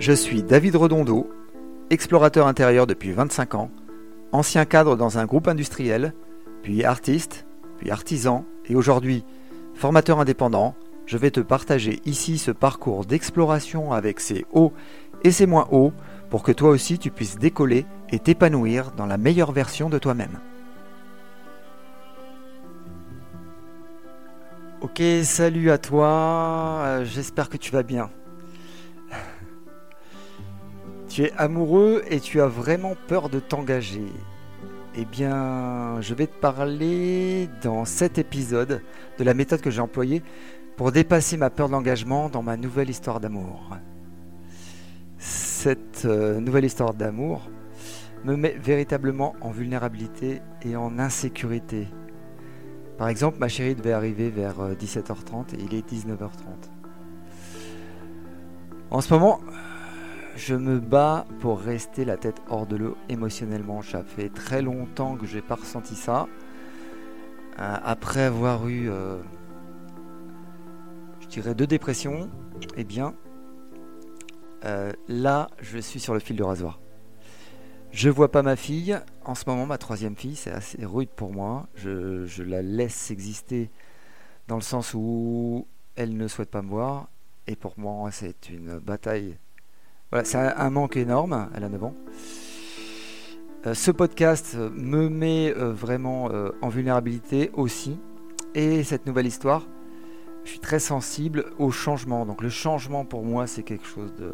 Je suis David Redondo, explorateur intérieur depuis 25 ans, ancien cadre dans un groupe industriel, puis artiste, puis artisan, et aujourd'hui formateur indépendant. Je vais te partager ici ce parcours d'exploration avec ses hauts et ses moins hauts pour que toi aussi tu puisses décoller et t'épanouir dans la meilleure version de toi-même. Ok, salut à toi, euh, j'espère que tu vas bien. Tu es amoureux et tu as vraiment peur de t'engager. Eh bien, je vais te parler dans cet épisode de la méthode que j'ai employée pour dépasser ma peur d'engagement dans ma nouvelle histoire d'amour. Cette euh, nouvelle histoire d'amour me met véritablement en vulnérabilité et en insécurité par exemple, ma chérie devait arriver vers 17h30 euh, et il est 19h30. En ce moment, je me bats pour rester la tête hors de l'eau émotionnellement. Ça fait très longtemps que je n'ai pas ressenti ça. Euh, après avoir eu, euh, je dirais, deux dépressions, eh bien, là, je suis sur le fil de rasoir. Je vois pas ma fille. En ce moment, ma troisième fille, c'est assez rude pour moi. Je, la laisse exister dans le sens où elle ne souhaite pas me voir. Et pour moi, c'est une bataille. Voilà, c'est un, manque énorme. Elle a 9 ans. Euh, ce podcast me met euh, vraiment euh, en vulnérabilité aussi. Et cette nouvelle histoire, je suis très sensible au changement. Donc le changement pour moi, c'est quelque chose de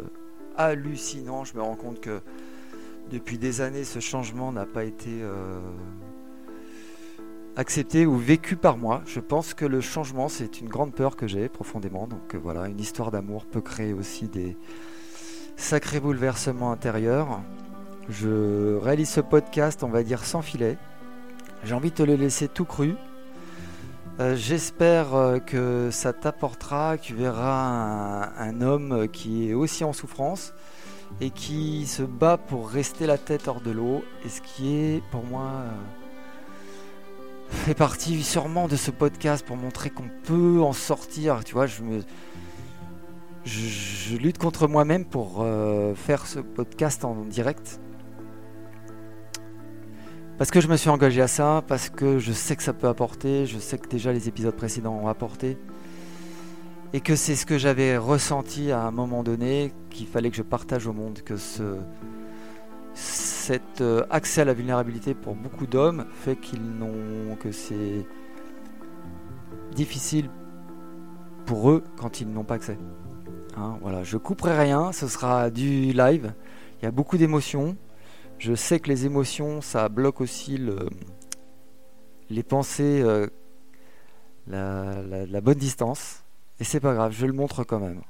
hallucinant. Je me rends compte que depuis des années, ce changement n'a pas été euh, accepté ou vécu par moi. Je pense que le changement, c'est une grande peur que j'ai profondément. Donc euh, voilà, une histoire d'amour peut créer aussi des sacrés bouleversements intérieurs. Je réalise ce podcast, on va dire, sans filet. J'ai envie de te le laisser tout cru. Euh, j'espère que ça t'apportera, que tu verras un, homme qui est aussi en souffrance, et qui se bat pour rester la tête hors de l'eau. Et ce qui est pour moi euh, fait partie sûrement de ce podcast pour montrer qu'on peut en sortir. Tu vois, je me je, lutte contre moi-même pour euh, faire ce podcast en direct. Parce que je me suis engagé à ça, parce que je sais que ça peut apporter, je sais que déjà les épisodes précédents ont apporté et que c'est ce que j'avais ressenti à un moment donné, qu'il fallait que je partage au monde, que ce, cet euh, accès à la vulnérabilité pour beaucoup d'hommes fait qu'ils n'ont que c'est difficile pour eux quand ils n'ont pas accès. Hein, voilà, je couperai rien, ce sera du live. Il y a beaucoup d'émotions. Je sais que les émotions, ça bloque aussi les pensées, euh, la bonne distance. Et c'est pas grave, je le montre quand même.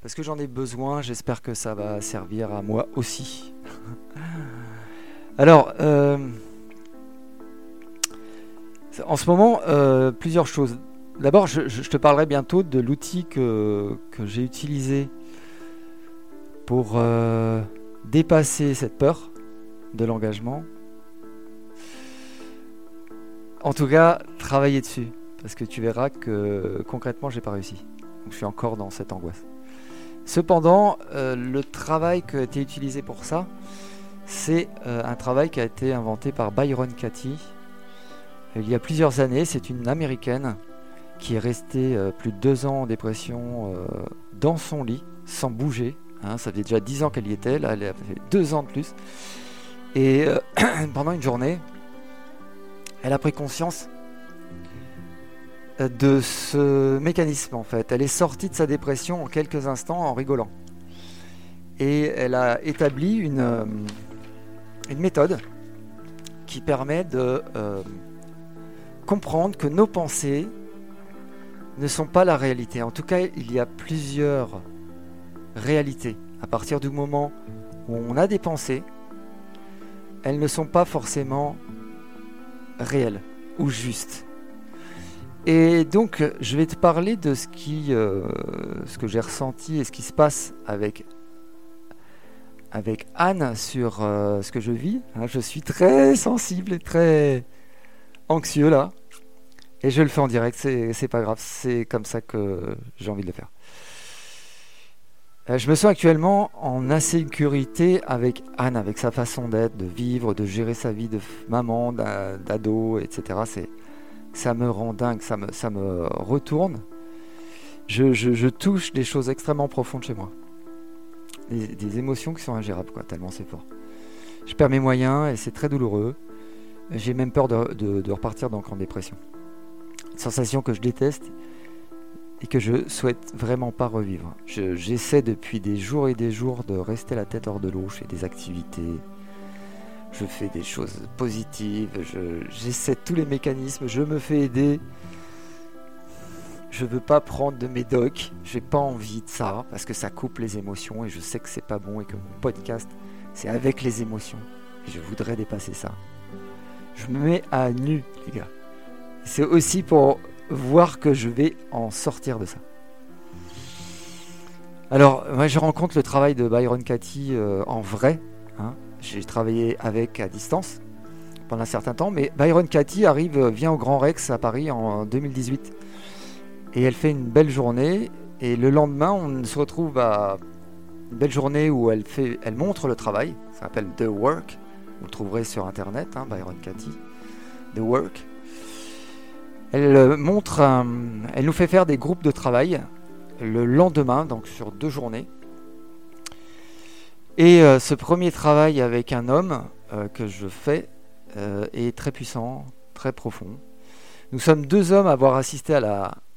Parce que j'en ai besoin, j'espère que ça va servir à moi aussi. Alors, euh, en ce moment, euh, plusieurs choses. D'abord, je, te parlerai bientôt de l'outil que, j'ai utilisé pour euh, dépasser cette peur de l'engagement. En tout cas, travailler dessus parce que tu verras que concrètement, j'ai pas réussi. Je suis encore dans cette angoisse. Cependant, euh, le travail qui a été utilisé pour ça, c'est euh, un travail qui a été inventé par Byron Katie il y a plusieurs années. C'est une américaine qui est restée euh, plus de deux ans en dépression dans son lit, sans bouger. Hein. ça fait déjà dix ans qu'elle y était, là elle a fait deux ans de plus. Et pendant une journée, elle a pris conscience de ce mécanisme en fait. Elle est sortie de sa dépression en quelques instants en rigolant. Et elle a établi une, euh, une méthode qui permet de euh, comprendre que nos pensées ne sont pas la réalité. En tout cas, il y a plusieurs réalités. À partir du moment où on a des pensées, elles ne sont pas forcément réelles ou justes. Et donc, je vais te parler de ce, qui, euh, ce que j'ai ressenti et ce qui se passe avec, Anne sur euh, ce que je vis. Hein, je suis très sensible et très anxieux là. Et je le fais en direct, c'est pas grave, c'est comme ça que j'ai envie de le faire. Euh, je me sens actuellement en insécurité avec Anne, avec sa façon d'être, de vivre, de gérer sa vie de maman, d'ado, etc. Ça me rend dingue, ça me, ça me retourne. Je, touche des choses extrêmement profondes chez moi. Des, émotions qui sont ingérables, quoi, tellement c'est fort. Je perds mes moyens et c'est très douloureux. J'ai même peur de, repartir donc en dépression. Sensation que je déteste et que je souhaite vraiment pas revivre. J'essaie depuis des jours et des jours de rester la tête hors de l'eau. Je fais des activités, je fais des choses positives, j'essaie tous les mécanismes, je me fais aider. Je veux pas prendre de médoc, j'ai pas envie de ça parce que ça coupe les émotions et je sais que c'est pas bon et que mon podcast c'est avec les émotions. Et je voudrais dépasser ça. Je me mets à nu, les gars. C'est aussi pour voir que je vais en sortir de ça. Alors, moi, je rencontre le travail de Byron Cathy euh, en vrai. Hein. J'ai travaillé avec à distance pendant un certain temps, mais Byron Cathy arrive, euh, vient au Grand Rex à Paris en 2018. Et elle fait une belle journée. Et le lendemain, on se retrouve à une belle journée où elle, fait, elle montre le travail. Ça s'appelle The Work. Vous le trouverez sur internet, hein, Byron Cathy. The Work. Elle euh, montre, elle nous fait faire des groupes de travail le lendemain, donc sur deux journées. Et euh, ce premier travail avec un homme euh, que je fais est très puissant, très profond. Nous sommes deux hommes à avoir assisté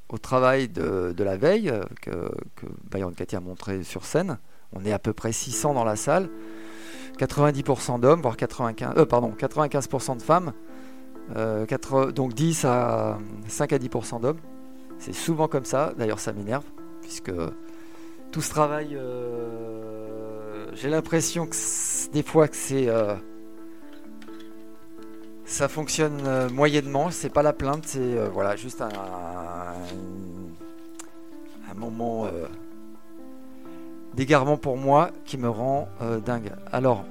au travail de, la veille que, que Byron Cathy a montré sur scène. On est à peu près 600 dans la salle, 90% d'hommes, voire 95, pardon, 95% de femmes. Euh, donc 10 à 5 à 10% d'hommes. C'est souvent comme ça, d'ailleurs ça m'énerve, puisque tout ce travail, euh, j'ai l'impression que des fois que c'est... Euh, ça fonctionne moyennement, c'est pas la plainte, c'est voilà, juste un, moment d'égarement pour moi qui me rend dingue. Alors,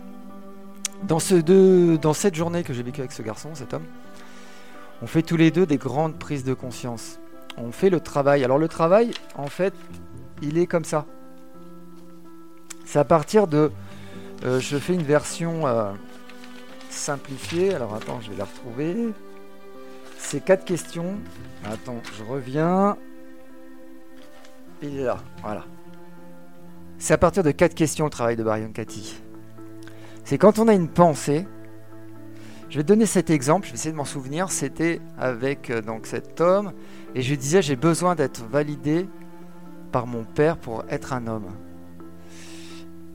dans, ce deux, dans cette journée que j'ai vécue avec ce garçon, cet homme, on fait tous les deux des grandes prises de conscience. On fait le travail. Alors le travail, en fait, il est comme ça. C'est à partir de... Euh, je fais une version euh, simplifiée. Alors attends, je vais la retrouver. C'est quatre questions. Attends, je reviens. Il est là, voilà. C'est à partir de quatre questions le travail de Barion Cathy. C'est quand on a une pensée, je vais donner cet exemple, je vais essayer de m'en souvenir. C'était avec euh, donc cet homme, et je lui disais j'ai besoin d'être validé par mon père pour être un homme.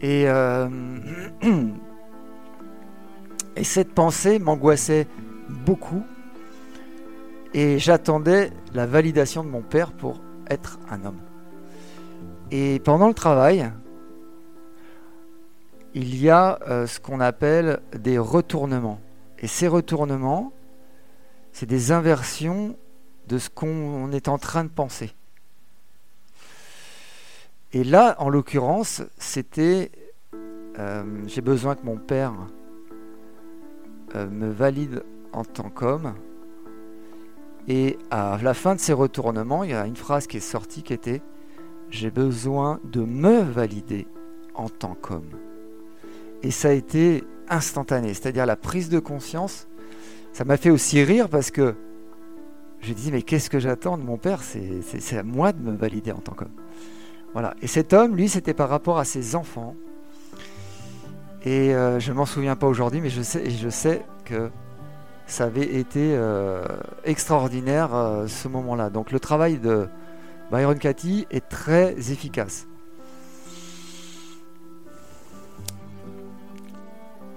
Et, euh, et cette pensée m'angoissait beaucoup, et j'attendais la validation de mon père pour être un homme. Et pendant le travail, il y a euh, ce qu'on appelle des retournements. Et ces retournements, c'est des inversions de ce qu'on est en train de penser. Et là, en l'occurrence, c'était euh, j'ai besoin que mon père euh, me valide en tant qu'homme. Et à la fin de ces retournements, il y a une phrase qui est sortie qui était j'ai besoin de me valider en tant qu'homme. Et ça a été instantané, c'est-à-dire la prise de conscience. Ça m'a fait aussi rire parce que je dis mais qu'est-ce que j'attends de mon père? C'est à moi de me valider en tant qu'homme. Voilà. Et cet homme, lui, c'était par rapport à ses enfants. Et euh, je m'en souviens pas aujourd'hui, mais je sais, je sais que ça avait été euh, extraordinaire euh, ce moment-là. Donc le travail de Byron Cathy est très efficace.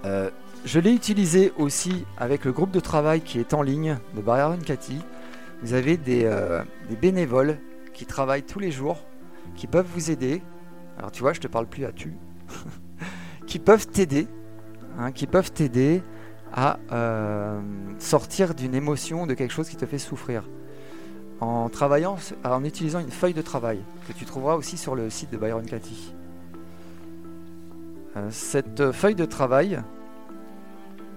Euh, je l'ai utilisé aussi avec le groupe de travail qui est en ligne de Byron Cathy. Vous avez euh, des, bénévoles qui travaillent tous les jours, qui peuvent vous aider. Alors tu vois, je te parle plus à tu, qui peuvent t'aider, hein, qui peuvent t'aider à euh, sortir d'une émotion, de quelque chose qui te fait souffrir. En travaillant, en utilisant une feuille de travail que tu trouveras aussi sur le site de Byron Cathy. Euh, cette feuille de travail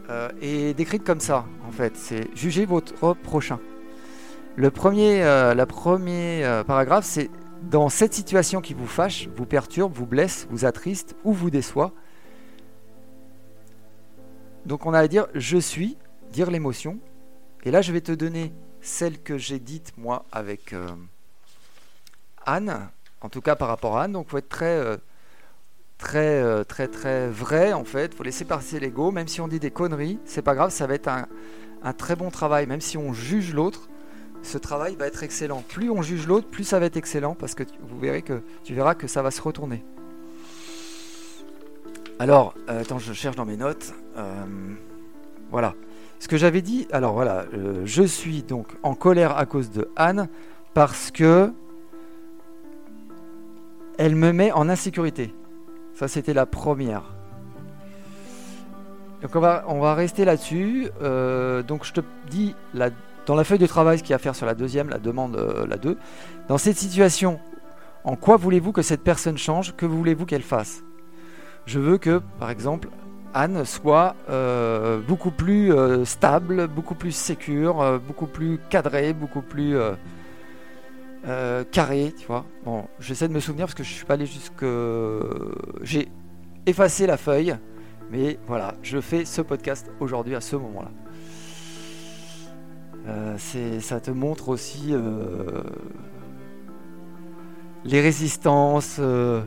euh, est décrite comme ça, en fait. C'est juger votre prochain. Le premier, euh, la premier paragraphe, c'est dans cette situation qui vous fâche, vous perturbe, vous blesse, vous attriste ou vous déçoit. Donc on a à dire je suis, dire l'émotion. Et là je vais te donner celle que j'ai dite moi avec Anne, en tout cas par rapport à Anne. Donc faut être très, très, euh, très, très vrai en fait. Faut laisser passer l'ego, même si on dit des conneries, c'est pas grave, ça va être un, un très bon travail, même si on juge l'autre ce travail va être excellent. Plus on juge l'autre, plus ça va être excellent parce que vous verrez que tu verras que ça va se retourner. Alors, euh, attends, je cherche dans mes notes. Euh, voilà. Ce que j'avais dit, alors voilà, je suis donc en colère à cause de Anne parce que elle me met en insécurité. Ça, c'était la première. Donc on va, rester là-dessus. donc je te dis dans la feuille de travail, ce qu'il y a à faire sur la deuxième, la demande, euh, la 2, dans cette situation, en quoi voulez-vous que cette personne change? Que voulez-vous qu'elle fasse? Je veux que, par exemple, Anne soit euh, beaucoup plus euh, stable, beaucoup plus sécure, beaucoup plus cadrée, beaucoup plus carrée, tu vois. Bon, j'essaie de me souvenir parce que je suis pas allé jusque... J'ai effacé la feuille, mais voilà, je fais ce podcast aujourd'hui à ce moment-là. Euh, ça te montre aussi euh, les résistances, euh,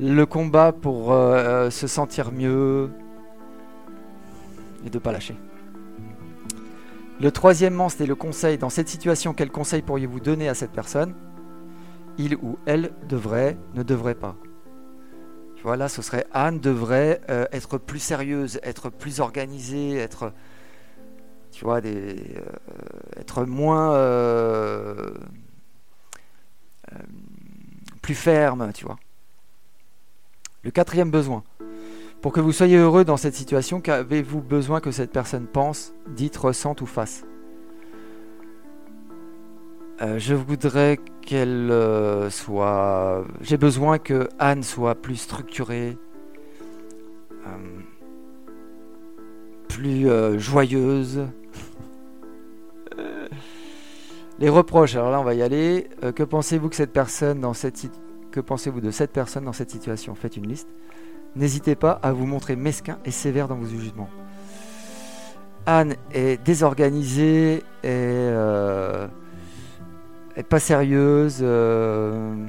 le combat pour se sentir mieux et de pas lâcher. Le troisièmement, c'était le conseil. Dans cette situation, quel conseil pourriez-vous donner à cette personne? Il ou elle devrait, ne devrait pas. Voilà, ce serait Anne devrait être plus sérieuse, être plus organisée, être tu vois, des, euh, être moins euh, euh, plus ferme, tu vois. Le quatrième besoin. Pour que vous soyez heureux dans cette situation, qu'avez-vous besoin que cette personne pense, dite, ressente ou fasse? Je voudrais qu'elle soit... J'ai besoin que Anne soit plus structurée, plus joyeuse, les reproches, alors là on va y aller. Euh, que pensez-vous de cette personne dans cette situation? Faites une liste. N'hésitez pas à vous montrer mesquin et sévère dans vos jugements. Anne est désorganisée, et euh, est pas sérieuse. Euh,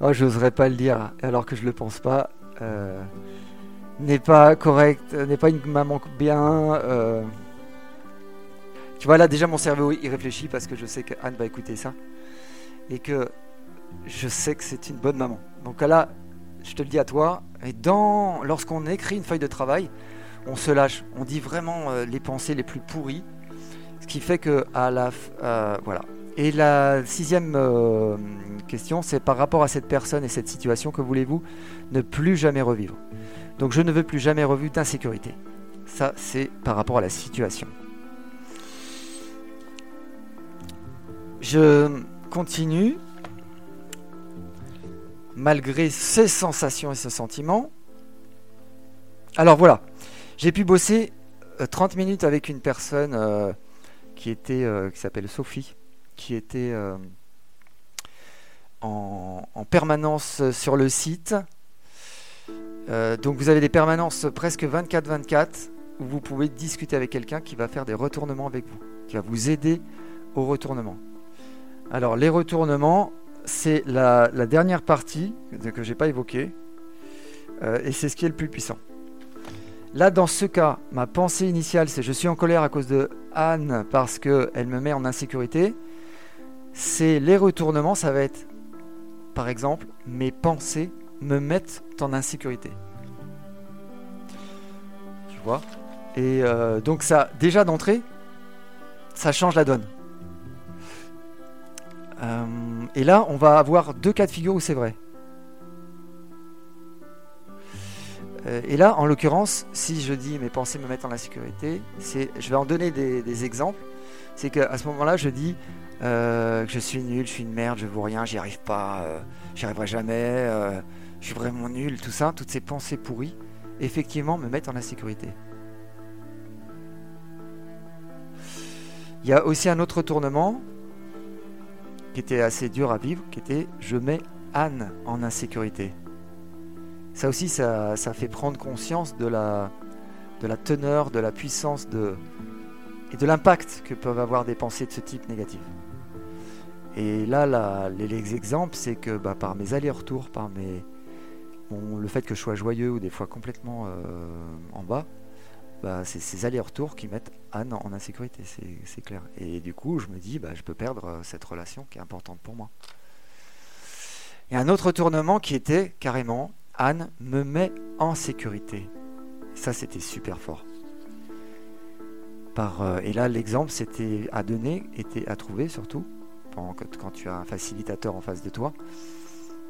oh, j'oserais pas le dire alors que je le pense pas. n'est pas correcte, n'est pas une maman bien. Tu vois, là, déjà, mon cerveau, il réfléchit parce que je sais que Anne va écouter ça. Et que je sais que c'est une bonne maman. Donc là, je te le dis à toi. Et dans, lorsqu'on écrit une feuille de travail, on se lâche. On dit vraiment euh, les pensées les plus pourries. Ce qui fait que, à la. Euh, voilà. Et la sixième euh, question, c'est par rapport à cette personne et cette situation, que voulez-vous ne plus jamais revivre Donc, je ne veux plus jamais revivre d'insécurité. Ça, c'est par rapport à la situation. Je continue, malgré ces sensations et ces sentiments. Alors voilà, j'ai pu bosser 30 euh, minutes avec une personne euh, qui était, euh, qui s'appelle Sophie, qui était en, permanence sur le site. donc vous avez des permanences presque 24-24 où vous pouvez discuter avec quelqu'un qui va faire des retournements avec vous, qui va vous aider au retournement. Alors, les retournements, c'est la, dernière partie que je n'ai pas évoquée. Euh, et c'est ce qui est le plus puissant. Là, dans ce cas, ma pensée initiale, c'est je suis en colère à cause de Anne parce qu'elle me met en insécurité. C'est les retournements, ça va être, par exemple, mes pensées me mettent en insécurité. Tu vois? Et euh, donc ça, déjà d'entrée, ça change la donne. Euh, et là, on va avoir deux cas de figure où c'est vrai. Euh, et là, en l'occurrence, si je dis mes pensées me mettent en insécurité, c'est, je vais en donner des, exemples. C'est qu'à ce moment-là, je dis euh, que je suis nul, je suis une merde, je vaux rien, j'y arrive pas, j'y arriverai jamais, je suis vraiment nul, tout ça, toutes ces pensées pourries, effectivement, me mettent en insécurité. Il y a aussi un autre tournement qui était assez dur à vivre, qui était je mets Anne en insécurité. Ça aussi, ça, fait prendre conscience de la, teneur, de la puissance de, et de l'impact que peuvent avoir des pensées de ce type négatives. Et là, les, exemples, c'est que bah, par mes allers-retours, par mes, le fait que je sois joyeux ou des fois complètement euh, en bas, bah, c'est ces allers-retours qui mettent Anne en insécurité, c'est clair. Et du coup, je me dis, bah, je peux perdre euh, cette relation qui est importante pour moi. Et un autre tournement qui était carrément, Anne me met en sécurité. ça, c'était super fort. Euh, et là, l'exemple, c'était à donner, était à trouver surtout, quand, tu as un facilitateur en face de toi,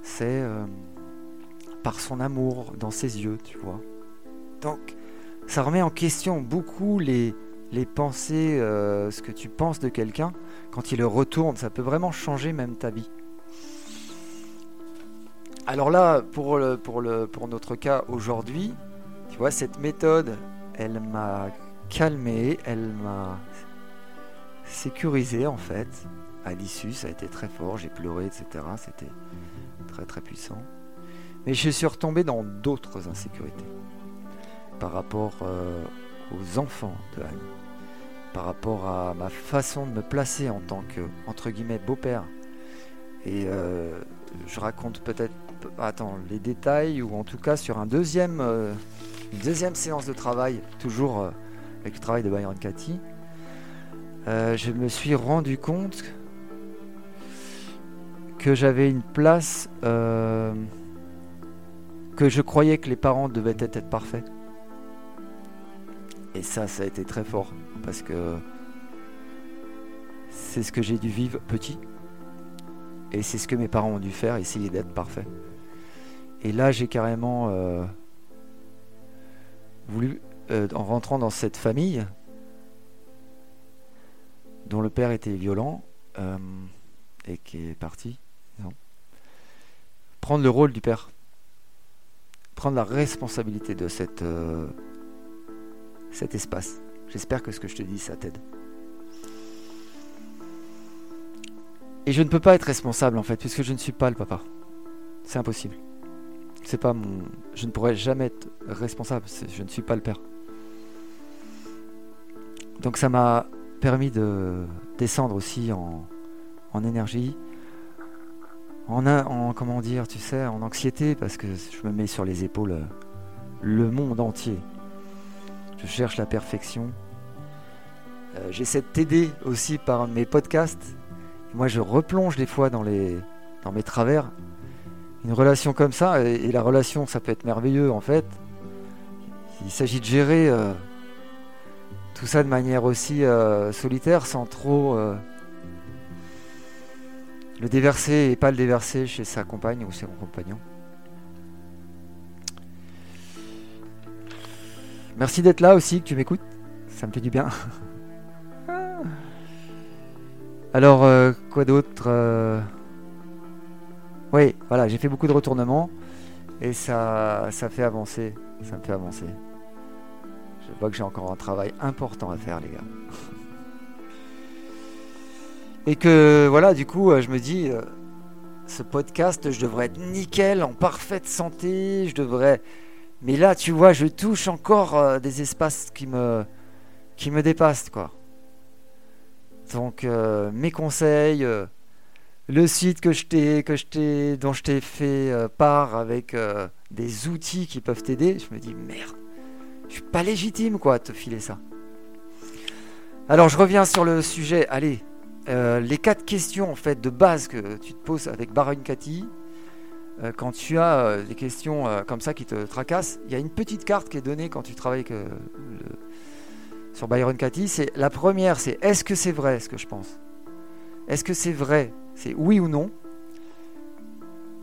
c'est euh, par son amour dans ses yeux, tu vois. Donc, ça remet en question beaucoup les, pensées, euh, ce que tu penses de quelqu'un. Quand il le retourne, ça peut vraiment changer même ta vie. Alors là, pour, pour notre cas aujourd'hui, tu vois, cette méthode, elle m'a calmé, elle m'a sécurisé en fait. À l'issue, ça a été très fort, j'ai pleuré, etc. C'était très très puissant. Mais je suis retombé dans d'autres insécurités par rapport euh, aux enfants de Anne, par rapport à ma façon de me placer en tant que, entre beau-père. Et euh, je raconte peut-être, attends, les détails, ou en tout cas sur euh, une deuxième séance de travail, toujours avec le travail de Byron Cathy, je me suis rendu compte que j'avais une place que je croyais que les parents devaient être parfaits. Et ça, ça a été très fort parce que c'est ce que j'ai dû vivre petit. Et c'est ce que mes parents ont dû faire, essayer d'être parfait. Et là, j'ai carrément euh, voulu, euh, en rentrant dans cette famille, dont le père était violent euh, et qui est parti, prendre le rôle du père, prendre la responsabilité de cette cet espace. J'espère que ce que je te dis, ça t'aide. Et je ne peux pas être responsable en fait, puisque je ne suis pas le papa. C'est impossible. C'est pas mon. Je ne pourrais jamais être responsable. Je ne suis pas le père. Donc ça m'a permis de descendre aussi en, énergie, en, en, comment dire, tu sais, en anxiété, parce que je me mets sur les épaules le monde entier je cherche la perfection. Euh, j'essaie de t'aider aussi par mes podcasts. moi, je replonge des fois dans, les, dans mes travers. Une relation comme ça, et, la relation, ça peut être merveilleux en fait. Il s'agit de gérer euh, tout ça de manière aussi euh, solitaire, sans trop le déverser et pas le déverser chez sa compagne ou son compagnon. Merci d'être là aussi, que tu m'écoutes. Ça me fait du bien. Alors, euh, quoi d'autre euh Oui, voilà, j'ai fait beaucoup de retournements et ça, ça fait avancer. Ça me fait avancer. Je vois que j'ai encore un travail important à faire, les gars. Et que, voilà, du coup, euh, je me dis, ce podcast, je devrais être nickel, en parfaite santé, je devrais mais là, tu vois, je touche encore euh, des espaces qui me, qui me dépassent, quoi. Donc, euh, mes conseils, euh, le site que je t'ai, que je dont je t'ai fait part avec des outils qui peuvent t'aider, je me dis merde, je suis pas légitime, quoi, à te filer ça. Alors, je reviens sur le sujet. Allez, les quatre questions en fait de base que tu te poses avec Baron Cathy euh, quand tu as euh, des questions euh, comme ça qui te tracassent, il y a une petite carte qui est donnée quand tu travailles sur Byron Cathy. C'est la première, c'est est-ce que c'est vrai ce que je pense? Est-ce que c'est vrai? C'est oui ou non?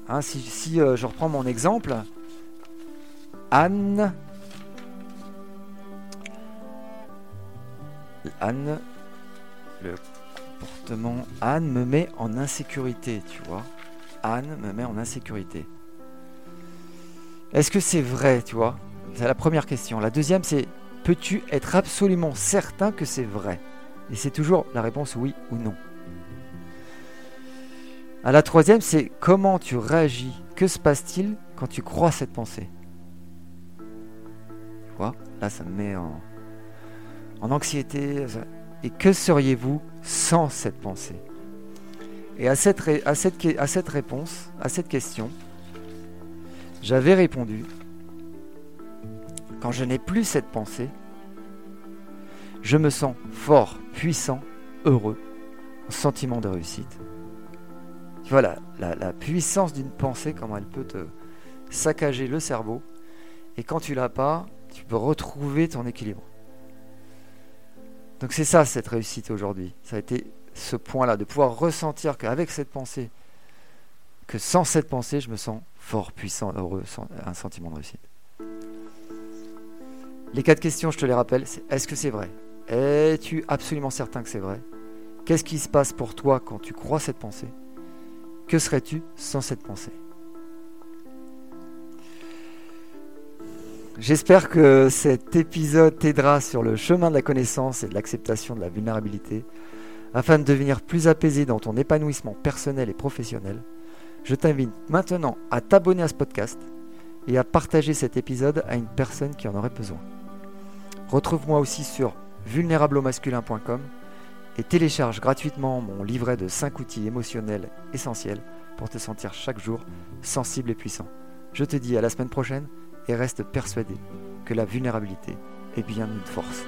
Hein, Si, si je reprends mon exemple, Anne, Anne, le comportement Anne me met en insécurité, tu vois. Anne me met en insécurité. Est-ce que c'est vrai, tu vois? C'est la première question. La deuxième, c'est peux-tu être absolument certain que c'est vrai? Et c'est toujours la réponse oui ou non. À la troisième, c'est comment tu réagis? Que se passe-t-il quand tu crois cette pensée? Tu vois Là, ça me met en, en anxiété. Et que seriez-vous sans cette pensée? Et à cette, réponse, à cette question, j'avais répondu, quand je n'ai plus cette pensée, je me sens fort, puissant, heureux, sentiment de réussite. Voilà la, la puissance d'une pensée, comment elle peut te saccager le cerveau. Et quand tu l'as pas, tu peux retrouver ton équilibre. Donc c'est ça cette réussite aujourd'hui. Ça a été ce point-là, de pouvoir ressentir qu'avec cette pensée, que sans cette pensée, je me sens fort, puissant, heureux, un sentiment de réussite. Les quatre questions, je te les rappelle, c'est est-ce que c'est vrai? Es-tu absolument certain que c'est vrai? Qu'est-ce qui se passe pour toi quand tu crois cette pensée? Que serais-tu sans cette pensée? J'espère que cet épisode t'aidera sur le chemin de la connaissance et de l'acceptation de la vulnérabilité afin de devenir plus apaisé dans ton épanouissement personnel et professionnel. Je t'invite maintenant à t'abonner à ce podcast et à partager cet épisode à une personne qui en aurait besoin. Retrouve-moi aussi sur vulnérablemasculin.com et télécharge gratuitement mon livret de 5 outils émotionnels essentiels pour te sentir chaque jour sensible et puissant. Je te dis à la semaine prochaine et reste persuadé que la vulnérabilité est bien une force.